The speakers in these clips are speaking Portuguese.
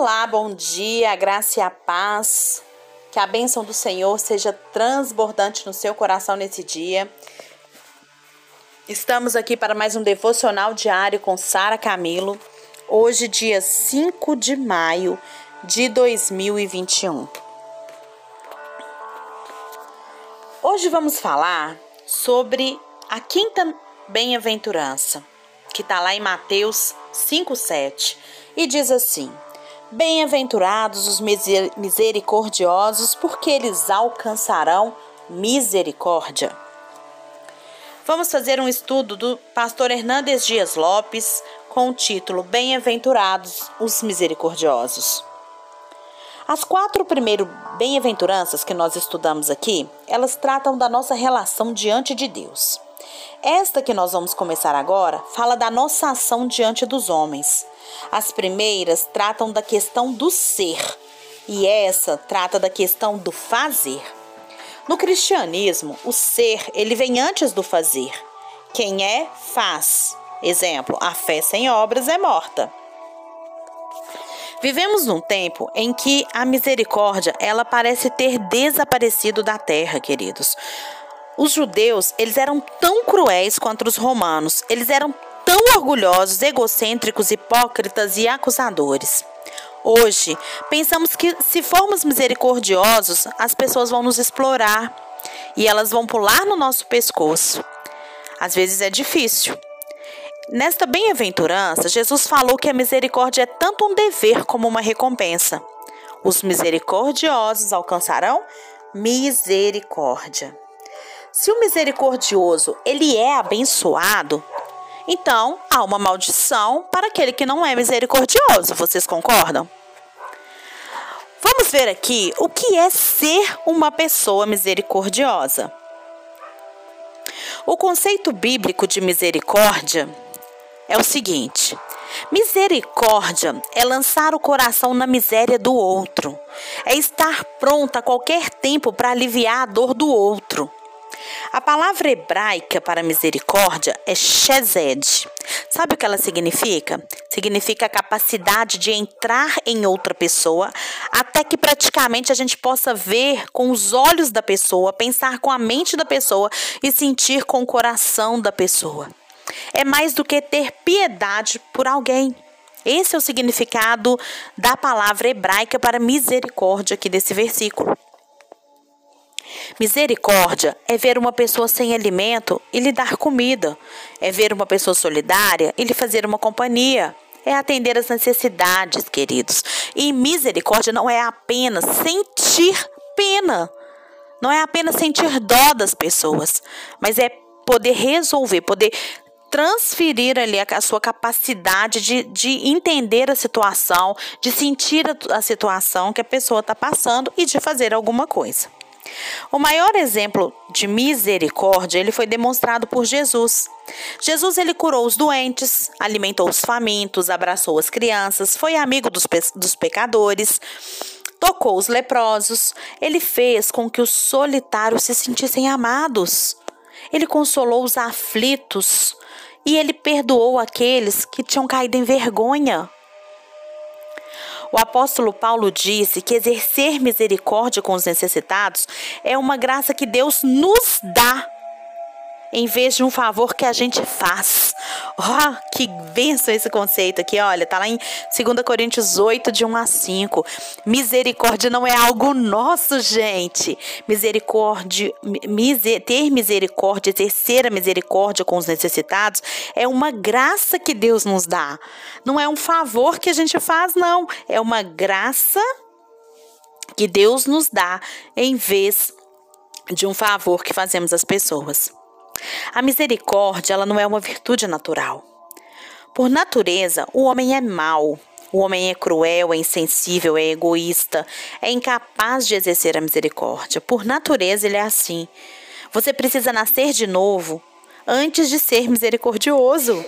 Olá, bom dia, graça e a paz. Que a bênção do Senhor seja transbordante no seu coração nesse dia. Estamos aqui para mais um devocional diário com Sara Camilo. Hoje, dia 5 de maio de 2021. Hoje vamos falar sobre a quinta bem-aventurança, que está lá em Mateus 5,7, e diz assim: Bem-aventurados os misericordiosos, porque eles alcançarão misericórdia. Vamos fazer um estudo do pastor Hernandes Dias Lopes com o título Bem-aventurados os misericordiosos. As quatro primeiras bem-aventuranças que nós estudamos aqui, elas tratam da nossa relação diante de Deus. Esta que nós vamos começar agora fala da nossa ação diante dos homens. As primeiras tratam da questão do ser e essa trata da questão do fazer. No cristianismo, o ser, ele vem antes do fazer. Quem é, faz. Exemplo, a fé sem obras é morta. Vivemos num tempo em que a misericórdia, ela parece ter desaparecido da terra, queridos. Os judeus, eles eram tão cruéis quanto os romanos. Eles eram tão orgulhosos, egocêntricos, hipócritas e acusadores. Hoje, pensamos que se formos misericordiosos, as pessoas vão nos explorar e elas vão pular no nosso pescoço. Às vezes é difícil. Nesta bem-aventurança, Jesus falou que a misericórdia é tanto um dever como uma recompensa. Os misericordiosos alcançarão misericórdia. Se o misericordioso ele é abençoado, então, há uma maldição para aquele que não é misericordioso. Vocês concordam? Vamos ver aqui o que é ser uma pessoa misericordiosa. O conceito bíblico de misericórdia é o seguinte: misericórdia é lançar o coração na miséria do outro, é estar pronta a qualquer tempo para aliviar a dor do outro. A palavra hebraica para misericórdia é shezed. Sabe o que ela significa? Significa a capacidade de entrar em outra pessoa até que praticamente a gente possa ver com os olhos da pessoa, pensar com a mente da pessoa e sentir com o coração da pessoa. É mais do que ter piedade por alguém. Esse é o significado da palavra hebraica para misericórdia aqui desse versículo. Misericórdia é ver uma pessoa sem alimento e lhe dar comida. É ver uma pessoa solidária e lhe fazer uma companhia. É atender às necessidades, queridos. E misericórdia não é apenas sentir pena. Não é apenas sentir dó das pessoas, mas é poder resolver, poder transferir ali a, sua capacidade de, de entender a situação, de sentir a, a situação que a pessoa está passando e de fazer alguma coisa. O maior exemplo de misericórdia ele foi demonstrado por Jesus. Jesus ele curou os doentes, alimentou os famintos, abraçou as crianças, foi amigo dos, pe dos pecadores, tocou os leprosos, ele fez com que os solitários se sentissem amados. Ele consolou os aflitos e ele perdoou aqueles que tinham caído em vergonha. O apóstolo Paulo disse que exercer misericórdia com os necessitados é uma graça que Deus nos dá em vez de um favor que a gente faz. Oh, que benção esse conceito aqui, olha, tá lá em 2 Coríntios 8, de 1 a 5. Misericórdia não é algo nosso, gente. Misericórdia, miser, ter misericórdia, exercer a misericórdia com os necessitados é uma graça que Deus nos dá. Não é um favor que a gente faz, não. É uma graça que Deus nos dá em vez de um favor que fazemos às pessoas. A misericórdia, ela não é uma virtude natural. Por natureza, o homem é mau. O homem é cruel, é insensível, é egoísta, é incapaz de exercer a misericórdia. Por natureza, ele é assim. Você precisa nascer de novo antes de ser misericordioso.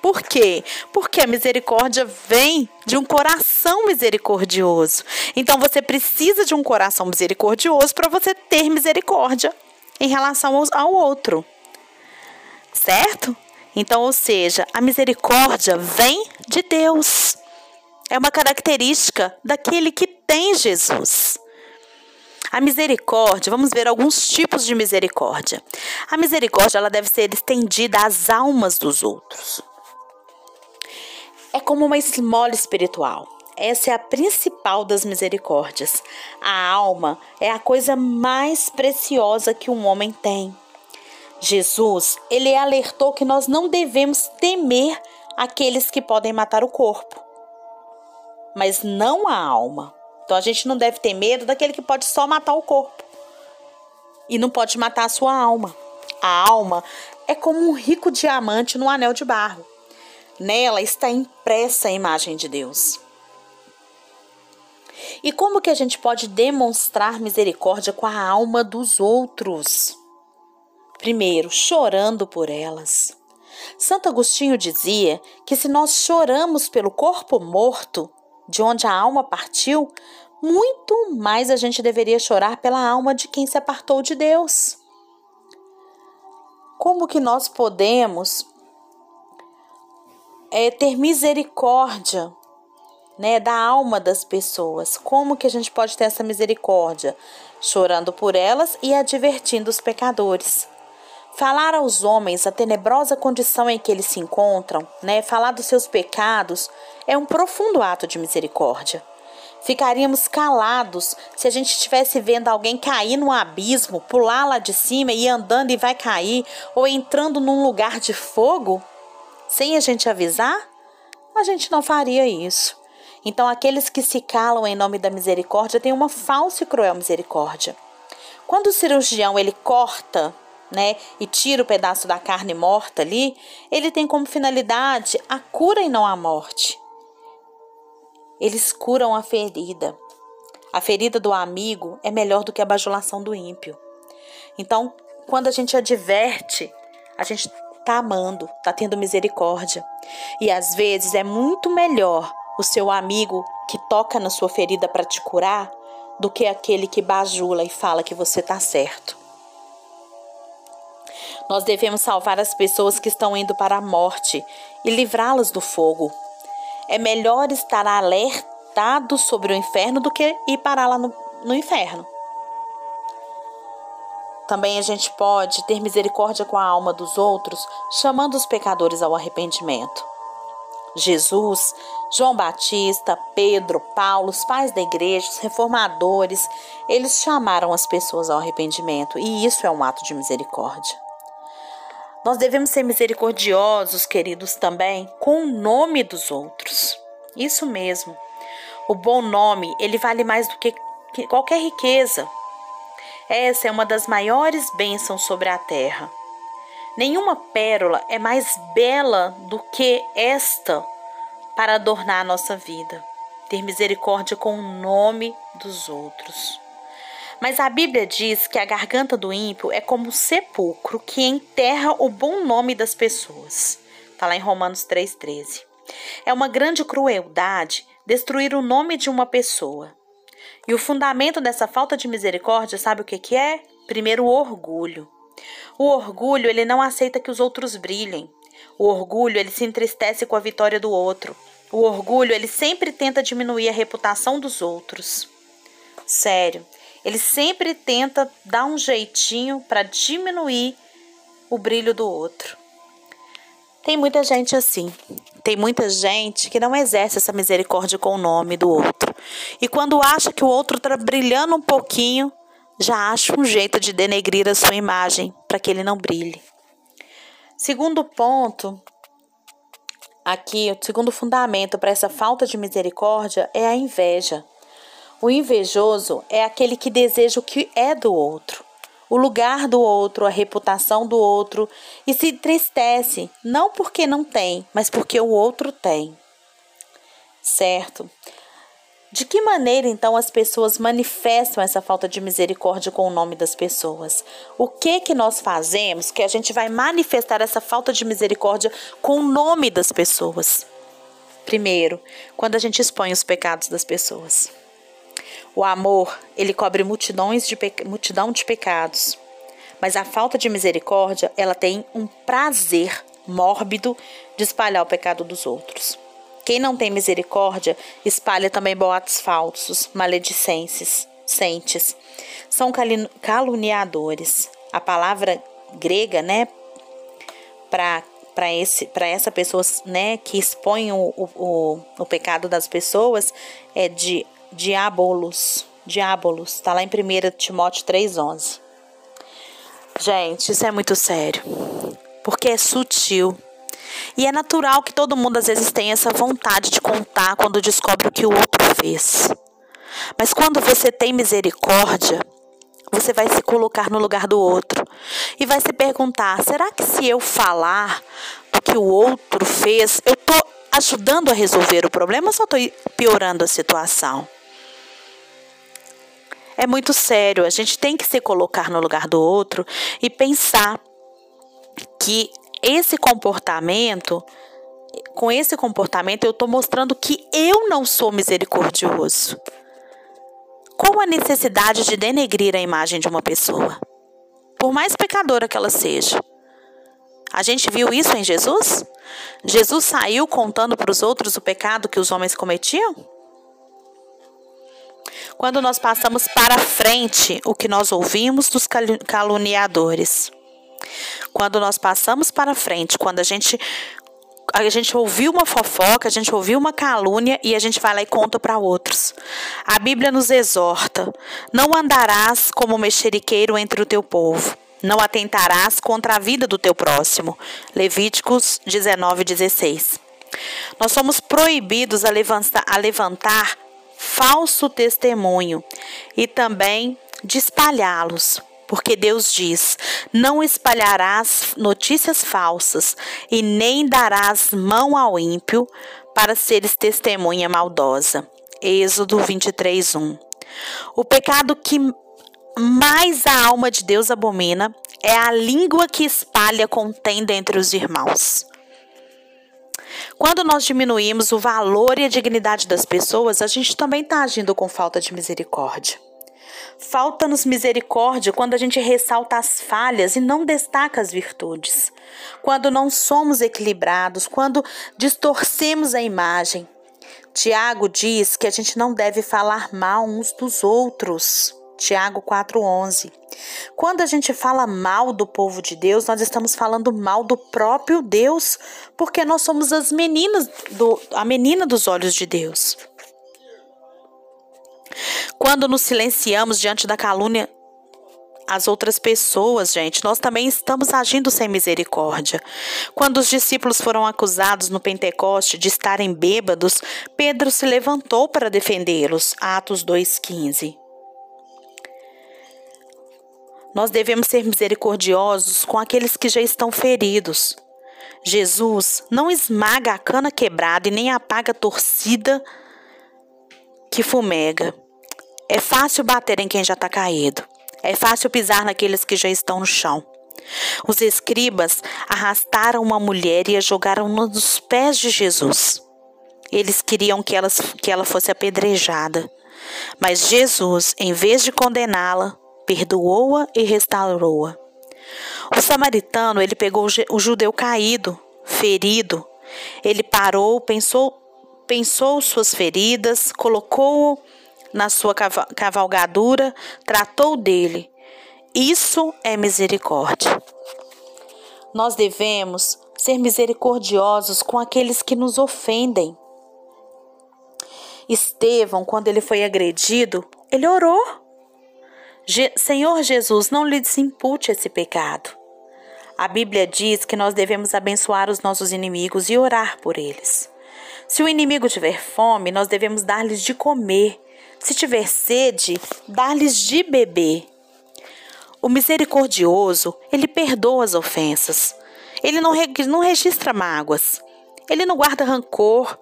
Por quê? Porque a misericórdia vem de um coração misericordioso. Então você precisa de um coração misericordioso para você ter misericórdia em relação ao outro certo? Então, ou seja, a misericórdia vem de Deus. é uma característica daquele que tem Jesus. A misericórdia, vamos ver alguns tipos de misericórdia. A misericórdia ela deve ser estendida às almas dos outros. É como uma esmola espiritual. Essa é a principal das misericórdias. A alma é a coisa mais preciosa que um homem tem. Jesus, ele alertou que nós não devemos temer aqueles que podem matar o corpo, mas não a alma. Então a gente não deve ter medo daquele que pode só matar o corpo e não pode matar a sua alma. A alma é como um rico diamante no anel de barro. Nela está impressa a imagem de Deus. E como que a gente pode demonstrar misericórdia com a alma dos outros? Primeiro, chorando por elas. Santo Agostinho dizia que se nós choramos pelo corpo morto, de onde a alma partiu, muito mais a gente deveria chorar pela alma de quem se apartou de Deus. Como que nós podemos é, ter misericórdia né, da alma das pessoas? Como que a gente pode ter essa misericórdia? Chorando por elas e advertindo os pecadores. Falar aos homens a tenebrosa condição em que eles se encontram, né, falar dos seus pecados, é um profundo ato de misericórdia. Ficaríamos calados se a gente estivesse vendo alguém cair num abismo, pular lá de cima e andando e vai cair, ou entrando num lugar de fogo, sem a gente avisar? A gente não faria isso. Então, aqueles que se calam em nome da misericórdia têm uma falsa e cruel misericórdia. Quando o cirurgião ele corta né, e tira o pedaço da carne morta ali, ele tem como finalidade a cura e não a morte. Eles curam a ferida. A ferida do amigo é melhor do que a bajulação do ímpio. Então, quando a gente adverte, a gente está amando, está tendo misericórdia. E às vezes é muito melhor o seu amigo que toca na sua ferida para te curar do que aquele que bajula e fala que você está certo. Nós devemos salvar as pessoas que estão indo para a morte e livrá-las do fogo. É melhor estar alertado sobre o inferno do que ir parar lá no, no inferno. Também a gente pode ter misericórdia com a alma dos outros, chamando os pecadores ao arrependimento. Jesus, João Batista, Pedro, Paulo, os pais da igreja, os reformadores, eles chamaram as pessoas ao arrependimento e isso é um ato de misericórdia. Nós devemos ser misericordiosos, queridos, também com o nome dos outros. Isso mesmo. O bom nome, ele vale mais do que qualquer riqueza. Essa é uma das maiores bênçãos sobre a terra. Nenhuma pérola é mais bela do que esta para adornar a nossa vida. Ter misericórdia com o nome dos outros. Mas a Bíblia diz que a garganta do ímpio é como um sepulcro que enterra o bom nome das pessoas. Está lá em Romanos 3,13. É uma grande crueldade destruir o nome de uma pessoa. E o fundamento dessa falta de misericórdia, sabe o que, que é? Primeiro, o orgulho. O orgulho, ele não aceita que os outros brilhem. O orgulho, ele se entristece com a vitória do outro. O orgulho, ele sempre tenta diminuir a reputação dos outros. Sério, ele sempre tenta dar um jeitinho para diminuir o brilho do outro. Tem muita gente assim. Tem muita gente que não exerce essa misericórdia com o nome do outro. E quando acha que o outro está brilhando um pouquinho, já acha um jeito de denegrir a sua imagem para que ele não brilhe. Segundo ponto, aqui, o segundo fundamento para essa falta de misericórdia é a inveja. O invejoso é aquele que deseja o que é do outro, o lugar do outro, a reputação do outro e se entristece, não porque não tem, mas porque o outro tem. Certo? De que maneira então as pessoas manifestam essa falta de misericórdia com o nome das pessoas? O que que nós fazemos que a gente vai manifestar essa falta de misericórdia com o nome das pessoas? Primeiro, quando a gente expõe os pecados das pessoas. O amor, ele cobre multidões de multidão de pecados. Mas a falta de misericórdia, ela tem um prazer mórbido de espalhar o pecado dos outros. Quem não tem misericórdia espalha também boatos falsos, maledicências, sentes. São caluniadores. A palavra grega, né, para para esse essa pessoa né que expõe o, o, o, pecado das pessoas é de diabolos. Diabolos. Está lá em 1 Timóteo 3:11 gente isso é muito sério. Porque é sutil. E é natural que todo mundo às vezes tenha essa vontade de contar quando descobre o que o outro fez. Mas quando você tem misericórdia você vai se colocar no lugar do outro. E vai se perguntar: será que se eu falar o que o outro fez, eu estou ajudando a resolver o problema ou só estou piorando a situação? É muito sério, a gente tem que se colocar no lugar do outro e pensar que esse comportamento, com esse comportamento, eu estou mostrando que eu não sou misericordioso. Qual a necessidade de denegrir a imagem de uma pessoa? Por mais pecadora que ela seja. A gente viu isso em Jesus? Jesus saiu contando para os outros o pecado que os homens cometiam? Quando nós passamos para frente o que nós ouvimos dos caluniadores. Quando nós passamos para frente, quando a gente a gente ouviu uma fofoca, a gente ouviu uma calúnia e a gente vai lá e conta para outros. A Bíblia nos exorta: não andarás como mexeriqueiro entre o teu povo. Não atentarás contra a vida do teu próximo. Levíticos 19, 16. Nós somos proibidos a levantar, a levantar falso testemunho e também de espalhá-los porque Deus diz: Não espalharás notícias falsas e nem darás mão ao ímpio para seres testemunha maldosa. Êxodo 23, 1. O pecado que mais a alma de Deus abomina é a língua que espalha contenda entre os irmãos. Quando nós diminuímos o valor e a dignidade das pessoas, a gente também está agindo com falta de misericórdia. Falta-nos misericórdia quando a gente ressalta as falhas e não destaca as virtudes. Quando não somos equilibrados, quando distorcemos a imagem. Tiago diz que a gente não deve falar mal uns dos outros. Tiago 4:11. Quando a gente fala mal do povo de Deus, nós estamos falando mal do próprio Deus, porque nós somos as meninas do a menina dos olhos de Deus. Quando nos silenciamos diante da calúnia as outras pessoas, gente, nós também estamos agindo sem misericórdia. Quando os discípulos foram acusados no Pentecoste de estarem bêbados, Pedro se levantou para defendê-los. Atos 2,15. Nós devemos ser misericordiosos com aqueles que já estão feridos. Jesus não esmaga a cana quebrada e nem apaga a torcida que fumega. É fácil bater em quem já está caído. É fácil pisar naqueles que já estão no chão. Os escribas arrastaram uma mulher e a jogaram nos pés de Jesus. Eles queriam que ela, que ela fosse apedrejada. Mas Jesus, em vez de condená-la, perdoou-a e restaurou-a. O samaritano, ele pegou o judeu caído, ferido. Ele parou, pensou, pensou suas feridas, colocou-o na sua cavalgadura, tratou dele. Isso é misericórdia. Nós devemos ser misericordiosos com aqueles que nos ofendem. Estevão, quando ele foi agredido, ele orou. Je Senhor Jesus, não lhe desimpute esse pecado. A Bíblia diz que nós devemos abençoar os nossos inimigos e orar por eles. Se o inimigo tiver fome, nós devemos dar-lhes de comer se tiver sede, dá-lhes de beber. O misericordioso, ele perdoa as ofensas. Ele não, não registra mágoas. Ele não guarda rancor.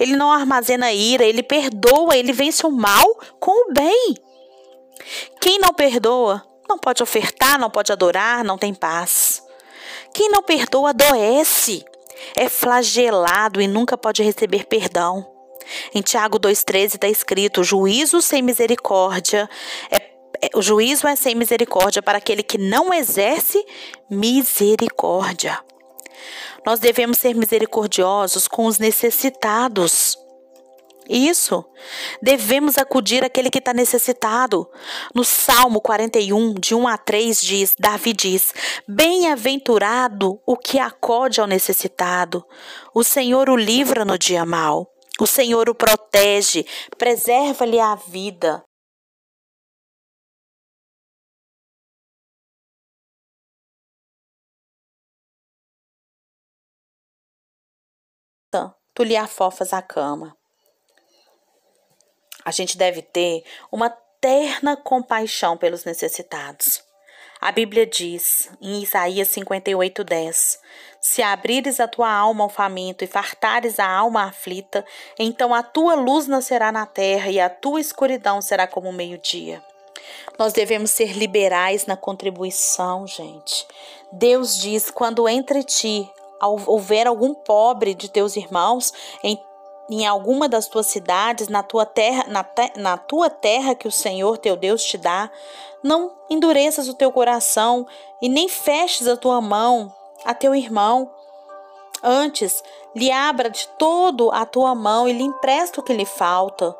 Ele não armazena ira. Ele perdoa. Ele vence o mal com o bem. Quem não perdoa não pode ofertar, não pode adorar, não tem paz. Quem não perdoa adoece, é flagelado e nunca pode receber perdão. Em Tiago 2,13 está escrito: juízo sem misericórdia é, é, o juízo é sem misericórdia para aquele que não exerce misericórdia. Nós devemos ser misericordiosos com os necessitados. Isso. Devemos acudir àquele que está necessitado. No Salmo 41, de 1 a 3, diz: Davi diz: Bem-aventurado o que acode ao necessitado. O Senhor o livra no dia mau. O Senhor o protege, preserva-lhe a vida. Tu lhe afofas a cama. A gente deve ter uma terna compaixão pelos necessitados. A Bíblia diz, em Isaías 58:10, Se abrires a tua alma ao faminto e fartares a alma aflita, então a tua luz nascerá na terra e a tua escuridão será como o meio-dia. Nós devemos ser liberais na contribuição, gente. Deus diz: quando entre ti houver algum pobre de teus irmãos, em alguma das tuas cidades, na tua terra, na, te, na tua terra que o Senhor teu Deus te dá, não endureças o teu coração e nem feches a tua mão a teu irmão. Antes, lhe abra de todo a tua mão e lhe empresta o que lhe falta,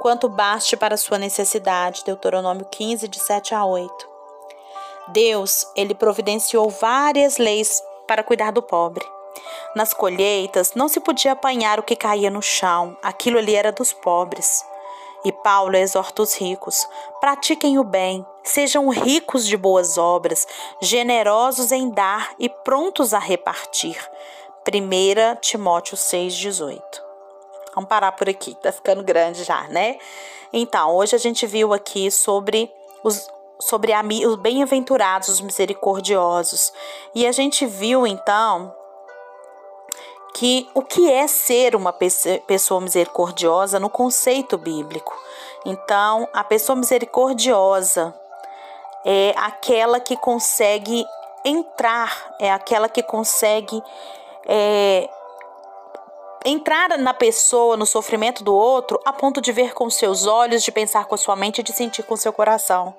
quanto baste para a sua necessidade. Deuteronômio 15, de 7 a 8. Deus, ele providenciou várias leis para cuidar do pobre. Nas colheitas não se podia apanhar o que caía no chão, aquilo ali era dos pobres. E Paulo exorta os ricos: pratiquem o bem, sejam ricos de boas obras, generosos em dar e prontos a repartir. 1 Timóteo 6,18. Vamos parar por aqui, tá ficando grande já, né? Então, hoje a gente viu aqui sobre os, sobre os bem-aventurados, os misericordiosos. E a gente viu então que o que é ser uma pessoa misericordiosa no conceito bíblico. Então, a pessoa misericordiosa é aquela que consegue entrar, é aquela que consegue é, entrar na pessoa, no sofrimento do outro, a ponto de ver com seus olhos, de pensar com a sua mente e de sentir com seu coração.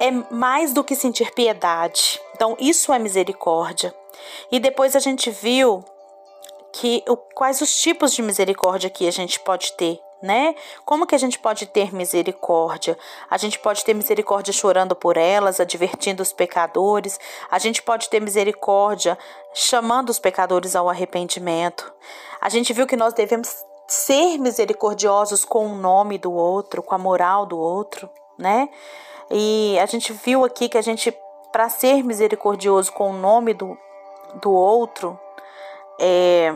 É mais do que sentir piedade. Então, isso é misericórdia. E depois a gente viu que o, quais os tipos de misericórdia que a gente pode ter, né? Como que a gente pode ter misericórdia? A gente pode ter misericórdia chorando por elas, advertindo os pecadores. A gente pode ter misericórdia chamando os pecadores ao arrependimento. A gente viu que nós devemos ser misericordiosos com o nome do outro, com a moral do outro, né? E a gente viu aqui que a gente, para ser misericordioso com o nome do, do outro, é,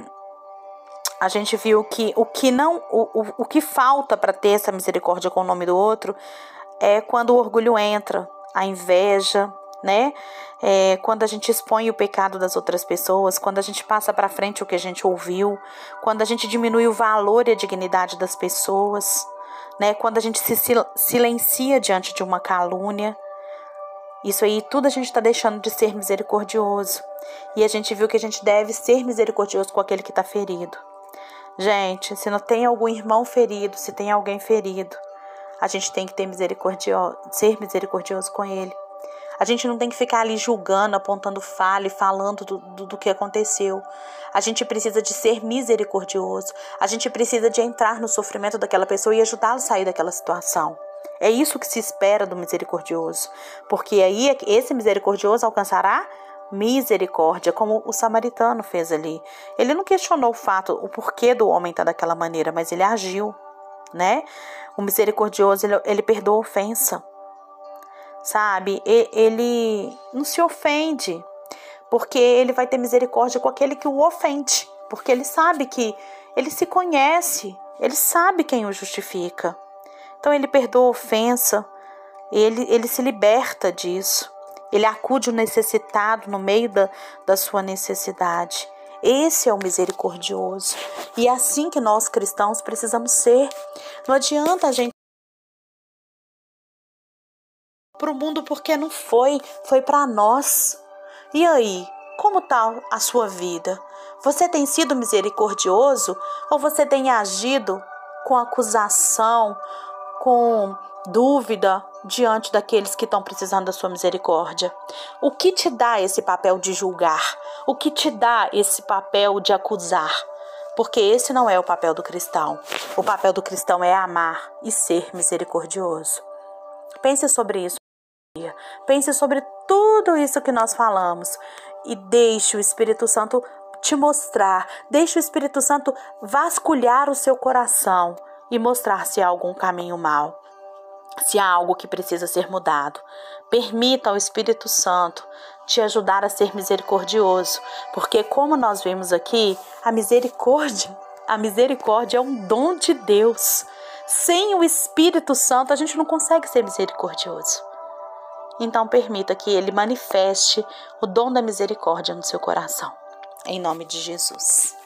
a gente viu que o que não o, o, o que falta para ter essa misericórdia com o nome do outro é quando o orgulho entra, a inveja, né? É, quando a gente expõe o pecado das outras pessoas, quando a gente passa para frente o que a gente ouviu, quando a gente diminui o valor e a dignidade das pessoas, né? Quando a gente se silencia diante de uma calúnia. Isso aí tudo a gente está deixando de ser misericordioso. E a gente viu que a gente deve ser misericordioso com aquele que está ferido. Gente, se não tem algum irmão ferido, se tem alguém ferido, a gente tem que ter misericordioso, ser misericordioso com ele. A gente não tem que ficar ali julgando, apontando falha e falando do, do, do, que aconteceu. A gente precisa de ser misericordioso. A gente precisa de entrar no sofrimento daquela pessoa e ajudá-lo a sair daquela situação. É isso que se espera do misericordioso. Porque aí esse misericordioso alcançará misericórdia, como o samaritano fez ali. Ele não questionou o fato, o porquê do homem estar daquela maneira, mas ele agiu, né? O misericordioso, ele, ele perdoa a ofensa, sabe? Ele não se ofende, porque ele vai ter misericórdia com aquele que o ofende, porque ele sabe que ele se conhece, ele sabe quem o justifica. Então ele perdoa a ofensa, ele, ele se liberta disso. Ele acude o necessitado no meio da, da sua necessidade. Esse é o misericordioso. E é assim que nós cristãos precisamos ser. Não adianta a gente para o mundo porque não foi, foi para nós. E aí, como está a sua vida? Você tem sido misericordioso ou você tem agido com acusação, com dúvida diante daqueles que estão precisando da sua misericórdia? O que te dá esse papel de julgar? O que te dá esse papel de acusar? Porque esse não é o papel do cristão. O papel do cristão é amar e ser misericordioso. Pense sobre isso. Pense sobre tudo isso que nós falamos e deixe o Espírito Santo te mostrar, deixe o Espírito Santo vasculhar o seu coração e mostrar se há algum caminho mau, se há algo que precisa ser mudado. Permita ao Espírito Santo te ajudar a ser misericordioso, porque como nós vimos aqui, a misericórdia, a misericórdia é um dom de Deus. Sem o Espírito Santo, a gente não consegue ser misericordioso. Então permita que ele manifeste o dom da misericórdia no seu coração. Em nome de Jesus.